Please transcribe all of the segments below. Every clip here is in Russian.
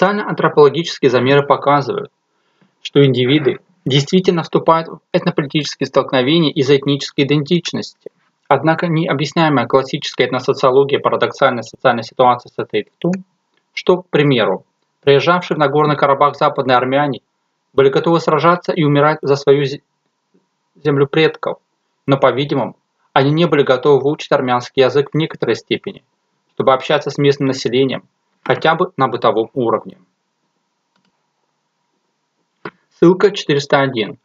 Социально-антропологические замеры показывают, что индивиды действительно вступают в этнополитические столкновения из-за этнической идентичности. Однако необъясняемая классическая этносоциология парадоксальной социальной ситуации состоит в том, что, к примеру, приезжавшие в Нагорный Карабах западные армяне были готовы сражаться и умирать за свою землю предков, но, по-видимому, они не были готовы выучить армянский язык в некоторой степени, чтобы общаться с местным населением хотя бы на бытовом уровне. Ссылка 401.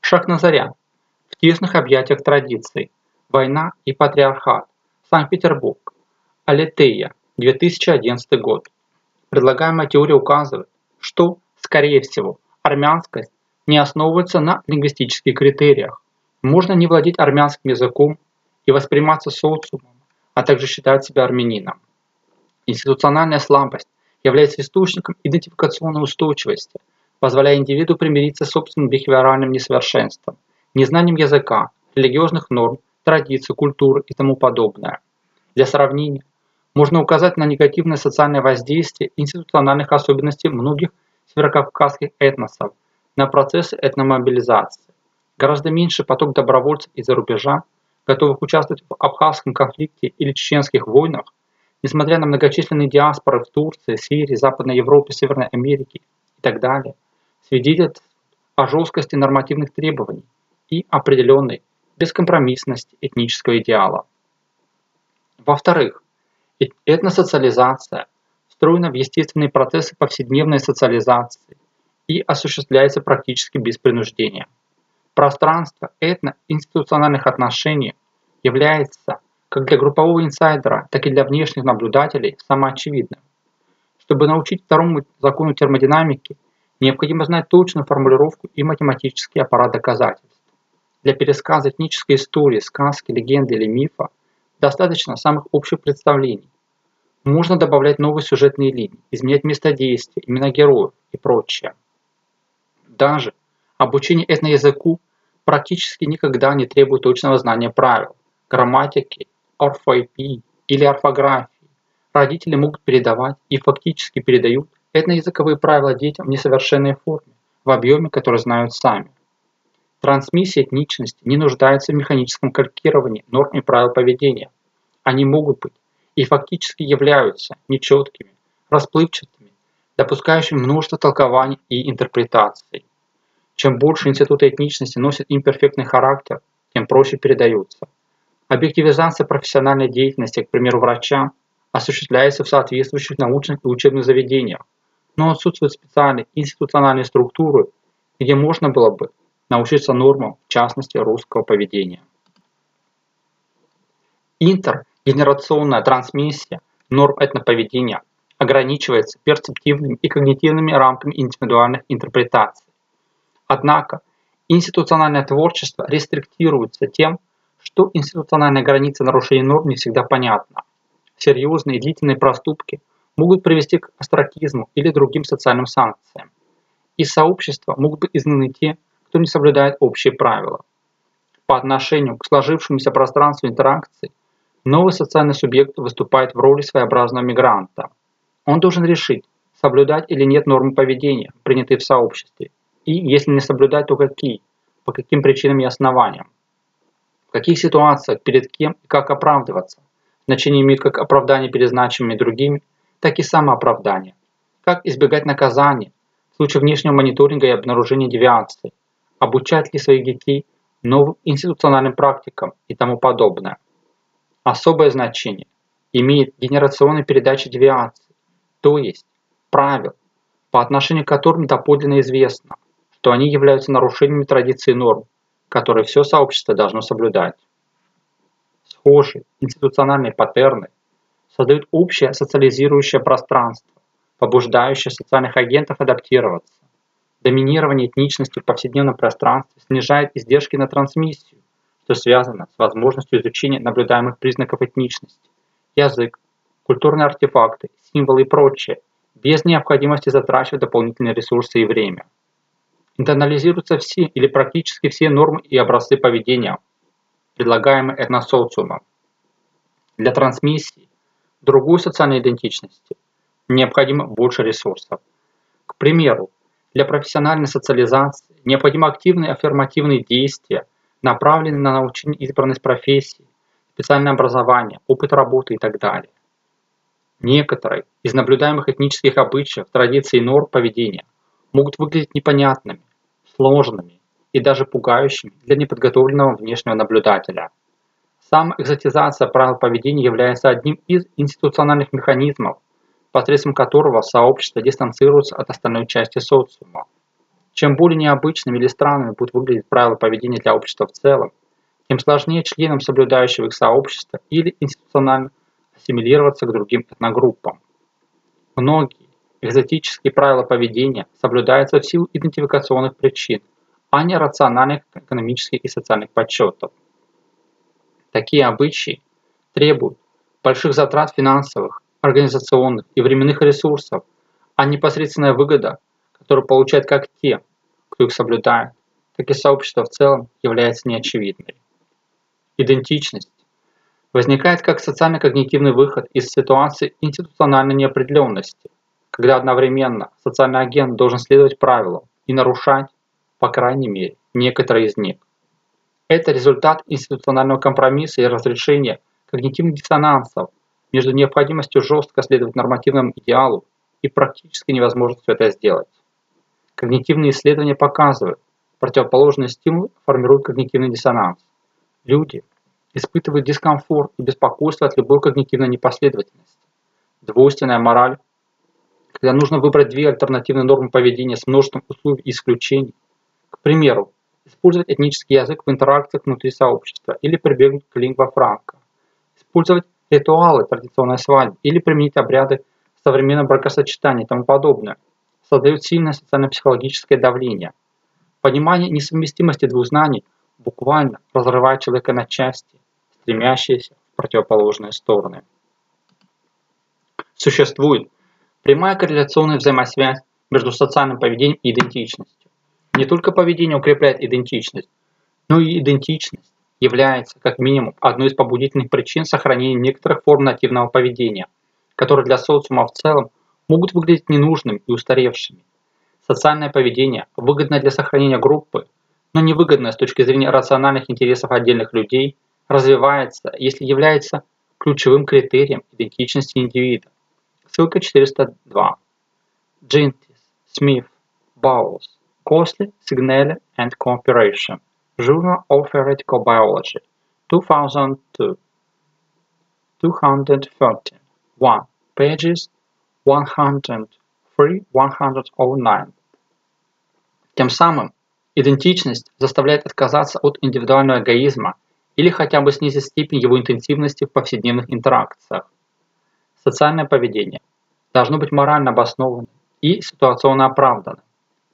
Шаг на заря. В тесных объятиях традиций. Война и патриархат. Санкт-Петербург. Алетея. 2011 год. Предлагаемая теория указывает, что, скорее всего, армянскость не основывается на лингвистических критериях. Можно не владеть армянским языком и восприниматься социумом, а также считать себя армянином. Институциональная слабость является источником идентификационной устойчивости, позволяя индивиду примириться с собственным бихевиоральным несовершенством, незнанием языка, религиозных норм, традиций, культуры и тому подобное. Для сравнения, можно указать на негативное социальное воздействие институциональных особенностей многих северокавказских этносов на процессы этномобилизации. Гораздо меньше поток добровольцев из-за рубежа, готовых участвовать в абхазском конфликте или чеченских войнах, Несмотря на многочисленные диаспоры в Турции, Сирии, Западной Европе, Северной Америке и так далее, свидетельствует о жесткости нормативных требований и определенной бескомпромиссности этнического идеала. Во-вторых, этносоциализация встроена в естественные процессы повседневной социализации и осуществляется практически без принуждения. Пространство этно-институциональных отношений является как для группового инсайдера, так и для внешних наблюдателей самоочевидным. Чтобы научить второму закону термодинамики, необходимо знать точную формулировку и математический аппарат доказательств. Для пересказа этнической истории, сказки, легенды или мифа достаточно самых общих представлений. Можно добавлять новые сюжетные линии, изменять место действия, имена героев и прочее. Даже обучение этноязыку практически никогда не требует точного знания правил, грамматики орфоэпии или орфографии. Родители могут передавать и фактически передают этноязыковые правила детям в несовершенной форме, в объеме, который знают сами. Трансмиссия этничности не нуждается в механическом калькировании норм и правил поведения. Они могут быть и фактически являются нечеткими, расплывчатыми, допускающими множество толкований и интерпретаций. Чем больше институты этничности носят имперфектный характер, тем проще передаются. Объективизация профессиональной деятельности, к примеру, врача, осуществляется в соответствующих научных и учебных заведениях, но отсутствуют специальные институциональные структуры, где можно было бы научиться нормам, в частности, русского поведения. Интергенерационная трансмиссия норм этноповедения ограничивается перцептивными и когнитивными рамками индивидуальных интерпретаций. Однако институциональное творчество рестриктируется тем, что институциональная граница нарушения норм не всегда понятна. Серьезные и длительные проступки могут привести к астракизму или другим социальным санкциям. Из сообщества могут быть изгнаны те, кто не соблюдает общие правила. По отношению к сложившемуся пространству интеракции, новый социальный субъект выступает в роли своеобразного мигранта. Он должен решить, соблюдать или нет нормы поведения, принятые в сообществе, и, если не соблюдать, то какие, по каким причинам и основаниям. В каких ситуациях, перед кем и как оправдываться. Значение имеет как оправдание перед значимыми другими, так и самооправдание. Как избегать наказания в случае внешнего мониторинга и обнаружения девиаций. Обучать ли своих детей новым институциональным практикам и тому подобное. Особое значение имеет генерационная передача девиаций, то есть правил, по отношению к которым доподлинно известно, что они являются нарушениями традиций норм, которые все сообщество должно соблюдать. Схожие институциональные паттерны создают общее социализирующее пространство, побуждающее социальных агентов адаптироваться. Доминирование этничности в повседневном пространстве снижает издержки на трансмиссию, что связано с возможностью изучения наблюдаемых признаков этничности, язык, культурные артефакты, символы и прочее, без необходимости затрачивать дополнительные ресурсы и время. Интернализируются все или практически все нормы и образцы поведения, предлагаемые этносоциумом. Для трансмиссии другой социальной идентичности необходимо больше ресурсов. примеру, для профессиональной социализации необходимы активные аффирмативные действия, направленные на научение избранность профессии, специальное образование, опыт работы и так далее. Некоторые из наблюдаемых этнических обычаев, традиций и норм поведения могут выглядеть непонятными, сложными и даже пугающими для неподготовленного внешнего наблюдателя. Сама экзотизация правил поведения является одним из институциональных механизмов, посредством которого сообщество дистанцируется от остальной части социума. Чем более необычными или странными будут выглядеть правила поведения для общества в целом, тем сложнее членам соблюдающего их сообщества или институционально ассимилироваться к другим этногруппам. Многие экзотические правила поведения соблюдаются в силу идентификационных причин, а не рациональных экономических и социальных подсчетов. Такие обычаи требуют больших затрат финансовых, организационных и временных ресурсов, а непосредственная выгода, которую получают как те, кто их соблюдает, так и сообщество в целом является неочевидной. Идентичность возникает как социально-когнитивный выход из ситуации институциональной неопределенности, когда одновременно социальный агент должен следовать правилам и нарушать, по крайней мере, некоторые из них. Это результат институционального компромисса и разрешения когнитивных диссонансов между необходимостью жестко следовать нормативному идеалу и практической невозможностью это сделать. Когнитивные исследования показывают, противоположный стимул формирует когнитивный диссонанс. Люди испытывают дискомфорт и беспокойство от любой когнитивной непоследовательности. Двойственная мораль, когда нужно выбрать две альтернативные нормы поведения с множеством условий и исключений. К примеру, использовать этнический язык в интеракциях внутри сообщества или прибегнуть к лингва франка. Использовать ритуалы традиционной свадьбы или применить обряды современного бракосочетания и тому подобное. Создают сильное социально-психологическое давление. Понимание несовместимости двух знаний буквально разрывает человека на части, стремящиеся в противоположные стороны. Существует прямая корреляционная взаимосвязь между социальным поведением и идентичностью. Не только поведение укрепляет идентичность, но и идентичность является, как минимум, одной из побудительных причин сохранения некоторых форм нативного поведения, которые для социума в целом могут выглядеть ненужными и устаревшими. Социальное поведение выгодно для сохранения группы, но невыгодное с точки зрения рациональных интересов отдельных людей, развивается, если является ключевым критерием идентичности индивида. Ссылка 402. Джинтис, Смith, Баулс, Косли, Сигнелли and Cooperation. Journal of Theoretical Biology, 2002. 213. 1. Pages 103-109. Тем самым идентичность заставляет отказаться от индивидуального эгоизма или хотя бы снизить степень его интенсивности в повседневных интеракциях. Социальное поведение должно быть морально обоснованным и ситуационно оправданным.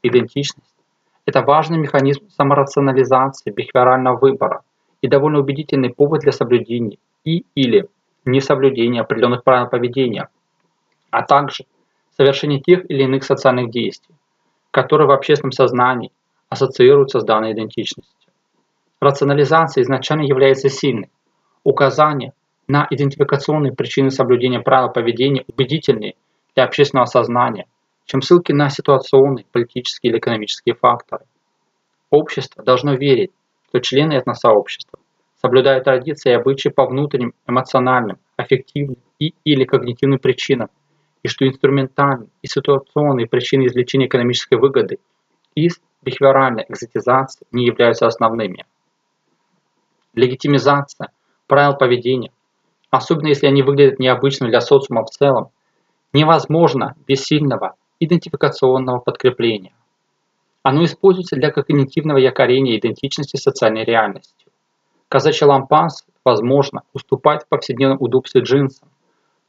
Идентичность – это важный механизм саморационализации бихевиорального выбора и довольно убедительный повод для соблюдения и или несоблюдения определенных правил поведения, а также совершения тех или иных социальных действий, которые в общественном сознании ассоциируются с данной идентичностью. Рационализация изначально является сильной. Указания на идентификационные причины соблюдения правил поведения убедительнее для общественного сознания, чем ссылки на ситуационные, политические или экономические факторы. Общество должно верить, что члены этносообщества соблюдают традиции и обычаи по внутренним, эмоциональным, аффективным и или когнитивным причинам, и что инструментальные и ситуационные причины извлечения экономической выгоды из бихевиоральной экзотизации не являются основными. Легитимизация правил поведения, особенно если они выглядят необычными для социума в целом, невозможно без сильного идентификационного подкрепления. Оно используется для когнитивного якорения идентичности социальной реальностью. Казачий лампас, возможно, уступает в повседневном удобстве джинсам,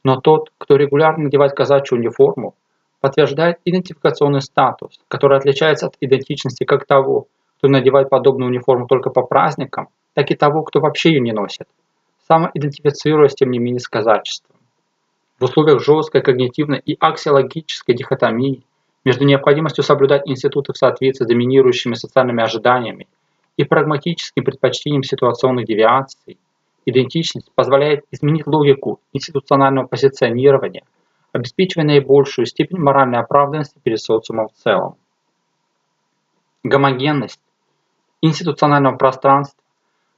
но тот, кто регулярно надевает казачью униформу, подтверждает идентификационный статус, который отличается от идентичности как того, кто надевает подобную униформу только по праздникам, так и того, кто вообще ее не носит, самоидентифицируясь тем не менее с казачеством. В условиях жесткой когнитивной и аксиологической дихотомии между необходимостью соблюдать институты в соответствии с доминирующими социальными ожиданиями и прагматическим предпочтением ситуационных девиаций, идентичность позволяет изменить логику институционального позиционирования, обеспечивая наибольшую степень моральной оправданности перед социумом в целом. Гомогенность институционального пространства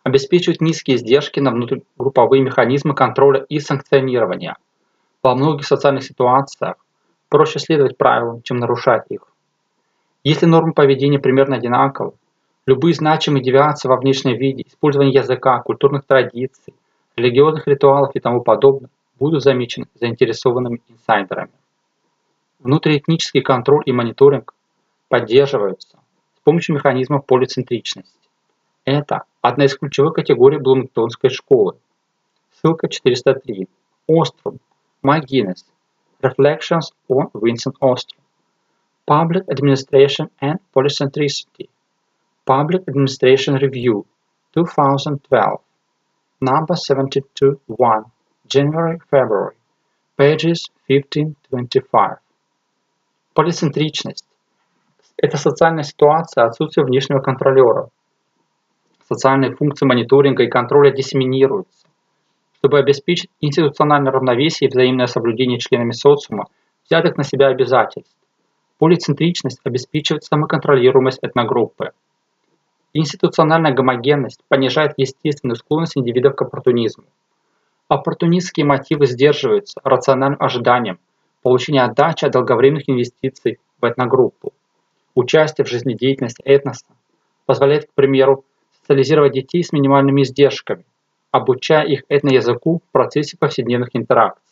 обеспечивает низкие издержки на внутригрупповые механизмы контроля и санкционирования. Во многих социальных ситуациях проще следовать правилам, чем нарушать их. Если нормы поведения примерно одинаковы, любые значимые девиации во внешнем виде, использование языка, культурных традиций, религиозных ритуалов и тому подобное будут замечены заинтересованными инсайдерами. Внутриэтнический контроль и мониторинг поддерживаются с помощью механизмов полицентричности. Это одна из ключевых категорий Блумингтонской школы. Ссылка 403. Острум. McGuinness. Reflections on Vincent Ostrom. Public Administration and Polycentricity. Public Administration Review. 2012. Number 72-1. January-February. Pages 15-25. Полицентричность – это социальная ситуация отсутствия внешнего контролера, социальные функции мониторинга и контроля диссеминируются, чтобы обеспечить институциональное равновесие и взаимное соблюдение членами социума взятых на себя обязательств. Полицентричность обеспечивает самоконтролируемость этногруппы. Институциональная гомогенность понижает естественную склонность индивидов к оппортунизму. Оппортунистские мотивы сдерживаются рациональным ожиданием получения отдачи от долговременных инвестиций в этногруппу. Участие в жизнедеятельности этноса позволяет, к примеру, социализировать детей с минимальными издержками, обучая их этноязыку в процессе повседневных интеракций.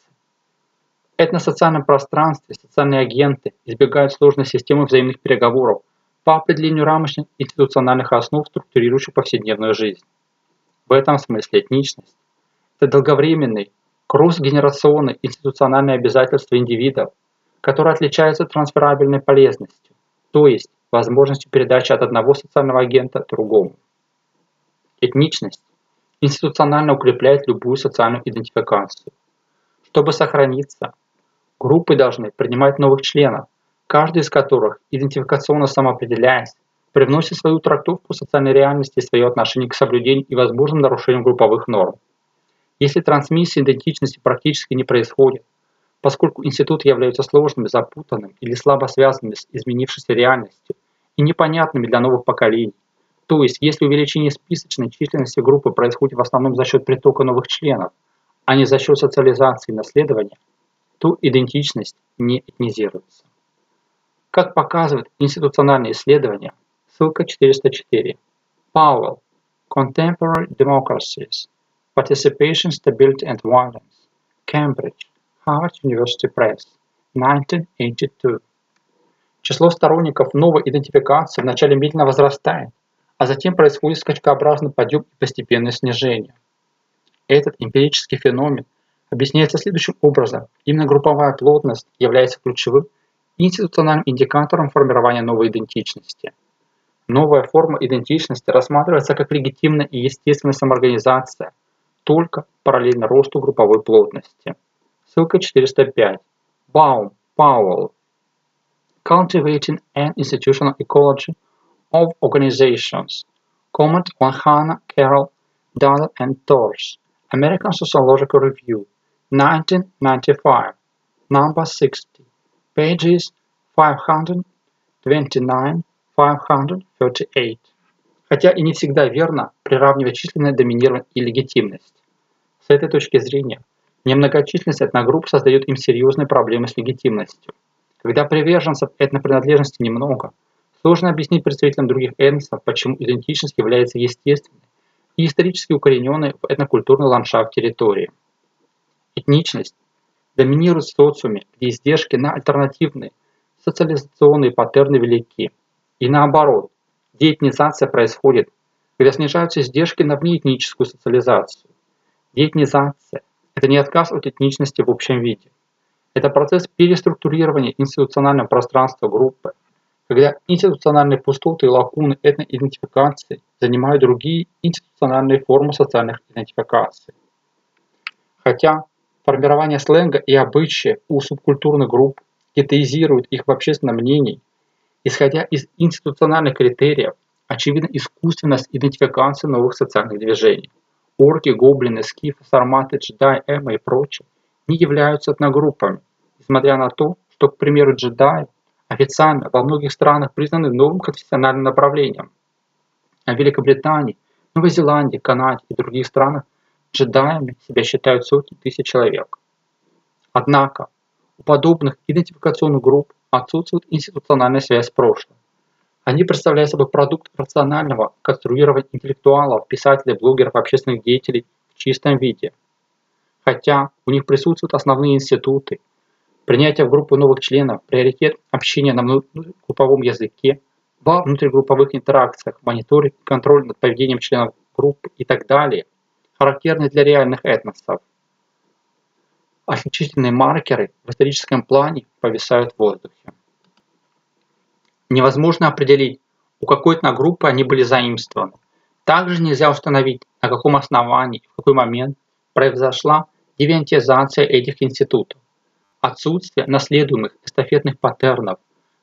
В этносоциальном пространстве социальные агенты избегают сложной системы взаимных переговоров по определению рамочных институциональных основ, структурирующих повседневную жизнь. В этом смысле этничность – это долговременный, кросс-генерационный институциональный обязательства индивидов, которые отличаются трансферабельной полезностью, то есть возможностью передачи от одного социального агента другому. Этничность институционально укрепляет любую социальную идентификацию. Чтобы сохраниться, группы должны принимать новых членов, каждый из которых, идентификационно самоопределяясь, привносит свою трактовку социальной реальности и свое отношение к соблюдению и возможным нарушениям групповых норм. Если трансмиссия идентичности практически не происходит, поскольку институты являются сложными, запутанными или слабо связанными с изменившейся реальностью и непонятными для новых поколений, то есть, если увеличение списочной численности группы происходит в основном за счет притока новых членов, а не за счет социализации и наследования, то идентичность не этнизируется. Как показывают институциональные исследования, ссылка 404, Пауэлл, Contemporary Democracies, Participation, Stability and Violence, Cambridge, Harvard University Press, 1982. Число сторонников новой идентификации вначале медленно возрастает, а затем происходит скачкообразный подъем и постепенное снижение. Этот эмпирический феномен объясняется следующим образом. Именно групповая плотность является ключевым институциональным индикатором формирования новой идентичности. Новая форма идентичности рассматривается как легитимная и естественная самоорганизация, только параллельно росту групповой плотности. Ссылка 405. Baum, Powell. Cultivating an Institutional Ecology – of organizations. Comment on Hannah, Carol, Dahl and Thors. American Sociological Review, 1995, number 60, pages 529-538. Хотя и не всегда верно приравнивать численное доминирование и легитимность. С этой точки зрения, немногочисленность этногрупп создает им серьезные проблемы с легитимностью. Когда приверженцев этнопринадлежности немного – Сложно объяснить представителям других этносов, почему идентичность является естественной и исторически укорененной в этнокультурный ландшафт территории. Этничность доминирует в социуме, где издержки на альтернативные социализационные паттерны велики. И наоборот, деэтнизация происходит, когда снижаются издержки на внеэтническую социализацию. Деэтнизация – это не отказ от этничности в общем виде. Это процесс переструктурирования институционального пространства группы, когда институциональные пустоты и лакуны этноидентификации занимают другие институциональные формы социальных идентификаций. Хотя формирование сленга и обычаи у субкультурных групп гетеизирует их в общественном мнении, исходя из институциональных критериев, очевидна искусственность идентификации новых социальных движений. Орки, гоблины, скифы, сарматы, джедаи, эмо и прочие не являются этногруппами и несмотря на то, что, к примеру, джедаи официально во многих странах признаны новым конфессиональным направлением. А в Великобритании, Новой Зеландии, Канаде и других странах джедаями себя считают сотни тысяч человек. Однако у подобных идентификационных групп отсутствует институциональная связь с прошлым. Они представляют собой продукт рационального конструирования интеллектуалов, писателей, блогеров, общественных деятелей в чистом виде. Хотя у них присутствуют основные институты, принятие в группу новых членов, приоритет общения на групповом языке, во внутригрупповых интеракциях, мониторинг и контроль над поведением членов группы и так далее, характерны для реальных этносов отличительные маркеры в историческом плане повисают в воздухе. Невозможно определить, у какой группы они были заимствованы. Также нельзя установить, на каком основании, в какой момент произошла девиантизация этих институтов. Отсутствие наследуемых эстафетных паттернов,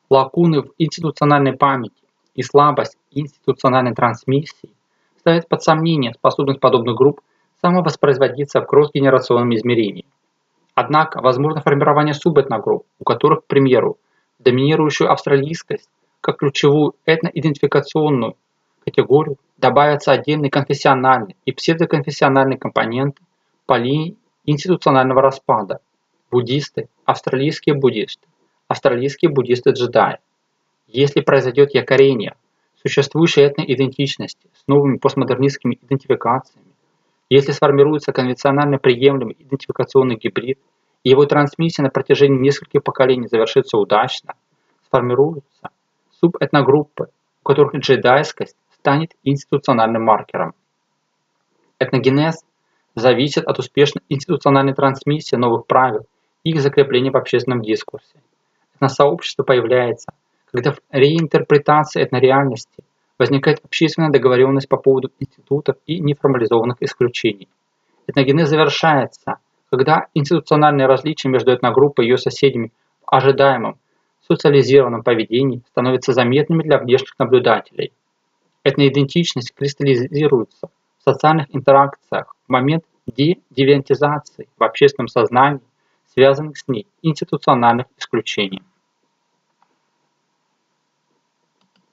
лакуны в институциональной памяти и слабость институциональной трансмиссии ставят под сомнение способность подобных групп самовоспроизводиться в кросс-генерационном измерении. Однако возможно формирование субэтногрупп, у которых, к примеру, доминирующую австралийскость как ключевую этноидентификационную категорию добавятся отдельные конфессиональные и псевдоконфессиональные компоненты по линии институционального распада. Буддисты, австралийские буддисты, австралийские буддисты-джедаи. Если произойдет якорение существующей этноидентичности с новыми постмодернистскими идентификациями, если сформируется конвенционально приемлемый идентификационный гибрид, и его трансмиссия на протяжении нескольких поколений завершится удачно, сформируются субэтногруппы, у которых джедайскость станет институциональным маркером. Этногенез зависит от успешной институциональной трансмиссии новых правил их закрепления в общественном дискурсе. Этносообщество появляется, когда в реинтерпретации этнореальности возникает общественная договоренность по поводу институтов и неформализованных исключений. Этногенез завершается, когда институциональные различия между этногруппой и ее соседями в ожидаемом социализированном поведении становятся заметными для внешних наблюдателей. Этноидентичность кристаллизируется в социальных интеракциях в момент дедевиантизации в общественном сознании, связанных с ней институциональных исключений.